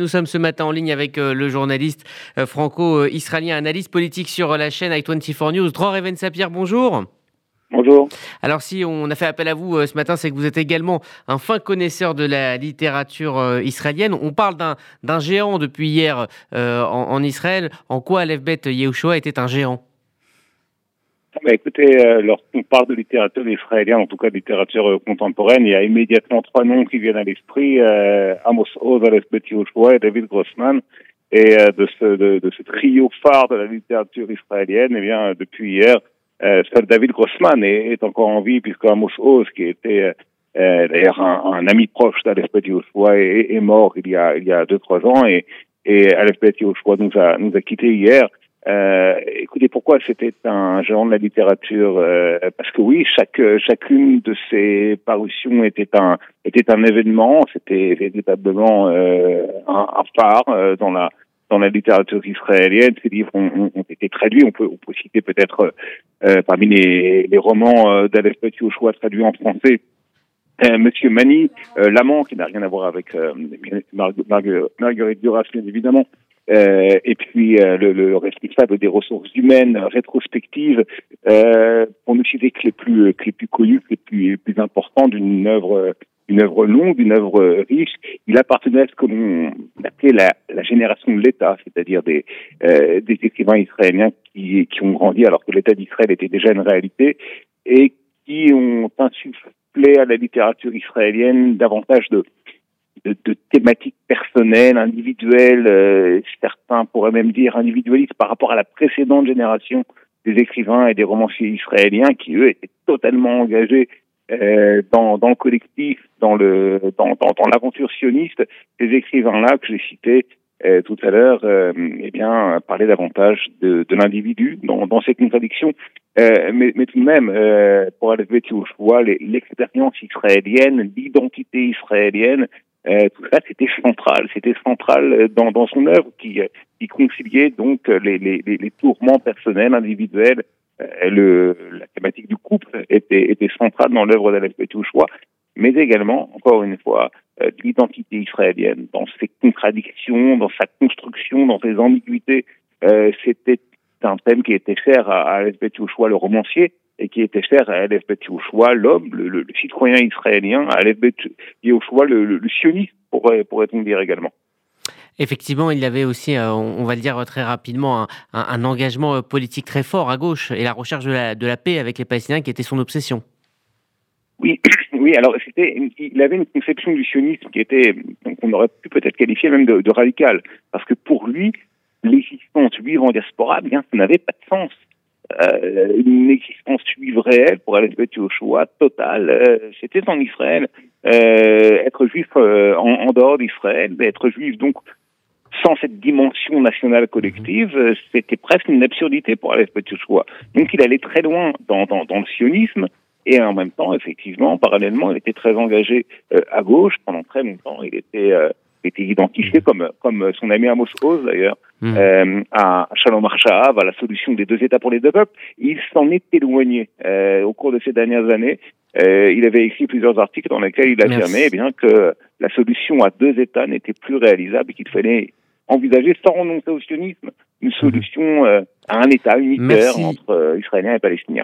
Nous sommes ce matin en ligne avec euh, le journaliste euh, franco-israélien, analyste politique sur la chaîne i24 News, Dror Even Sapir, bonjour. Bonjour. Alors si on a fait appel à vous euh, ce matin, c'est que vous êtes également un fin connaisseur de la littérature israélienne. On parle d'un géant depuis hier en, Israël. En quoi Aleph Bet Yehoshua était un géant? Bah, écoutez, euh, lorsqu'on parle de littérature israélienne, en tout cas de littérature euh, contemporaine, il y a immédiatement trois noms qui viennent à l'esprit euh, Amos Oz, Aleph Bet et David Grossman. Et de, ce, de, ce trio phare de la littérature israélienne, eh bien, depuis hier, seul David Grossman est, est, encore en vie, puisque Amos Oz, qui était d'ailleurs un, ami proche d'Aleph Bet est, est, mort il y a il y a deux trois ans, et, et Aleph Bet nous a nous a quittés hier. Euh, écoutez, pourquoi c'était un géant de la littérature euh, Parce que oui, chaque chacune de ces parutions était un était un événement. C'était véritablement euh, un, un, phare euh, dans la dans la littérature israélienne. Ces livres ont, ont, été traduits. On peut on peut citer peut-être euh, parmi les, les romans d'Aleph choix traduits en français. Monsieur Mani, l'amant, qui n'a rien à voir avec Marguerite Duras, bien évidemment, euh, et puis euh, le, le, responsable des ressources humaines rétrospectives, euh, pour ne citer que les plus que les plus connus, les plus, les plus importants d'une œuvre une œuvre longue, une œuvre riche. Il appartenait à ce que l'on appelait la, la, génération de l'État, c'est-à-dire des, euh, des écrivains israéliens qui, qui ont grandi alors que l'État d'Israël était déjà une réalité et qui ont insufflé à la littérature israélienne davantage de, de, de thématiques personnelles, individuelles, euh, certains pourraient même dire individualistes par rapport à la précédente génération des écrivains et des romanciers israéliens qui, eux, étaient totalement engagés euh, dans, dans le collectif, dans le dans, dans, dans l'aventure sioniste. Ces écrivains-là que j'ai cités euh, tout à l'heure, euh, eh bien, parlaient davantage de, de l'individu dans, dans ces contradictions. Euh, mais, mais tout de même, euh, pour aller je vois l'expérience israélienne, l'identité israélienne, euh, tout ça, c'était central, c'était central dans, dans son œuvre qui, qui conciliait donc les, les, les tourments personnels, individuels. Euh, le, la thématique du couple était, était centrale dans l'œuvre d'Alex choix mais également, encore une fois, euh, l'identité israélienne, dans ses contradictions, dans sa construction, dans ses ambiguïtés. Euh, c'était un thème qui était cher à, à choix le romancier, et qui était cher à Aleph Bet Yehoshua, l'homme, le, le, citoyen israélien, à Aleph Bet Yehoshua, le, le, sioniste, pourrait, pourrait-on dire également. Effectivement, il y avait aussi, euh, on va le dire très rapidement, un, un, un, engagement euh, politique très fort à gauche et la recherche de la, de la paix avec les Palestiniens qui était son obsession. Oui, oui. Alors c'était, il avait une conception du sionisme qui était, qu'on aurait pu peut-être qualifier même de, de radical, parce que pour lui, l'existence juive en diaspora, bien, ça n'avait pas de sens euh, une existence juive réelle pour aller au choix total. Euh, C'était en Israël. Euh, être juif euh, en, en, dehors d'Israël, être juif donc sans cette dimension nationale collective, mhm. c'était presque une absurdité pour aller au choix. Donc il allait très loin dans, dans, dans, le sionisme. Et en même temps, effectivement, parallèlement, il était très engagé à gauche. Pendant très longtemps, il était était identifié comme, comme son ami Amos Oz d'ailleurs, mmh. euh, à Shalom Arshaav, à la solution des deux États pour les deux peuples. Il s'en est éloigné euh, au cours de ces dernières années. Euh, il avait écrit plusieurs articles dans lesquels il affirmait eh bien que la solution à deux États n'était plus réalisable et qu'il fallait envisager, sans renoncer au sionisme, une mmh. solution euh, à un État unitaire entre euh, Israéliens et Palestiniens.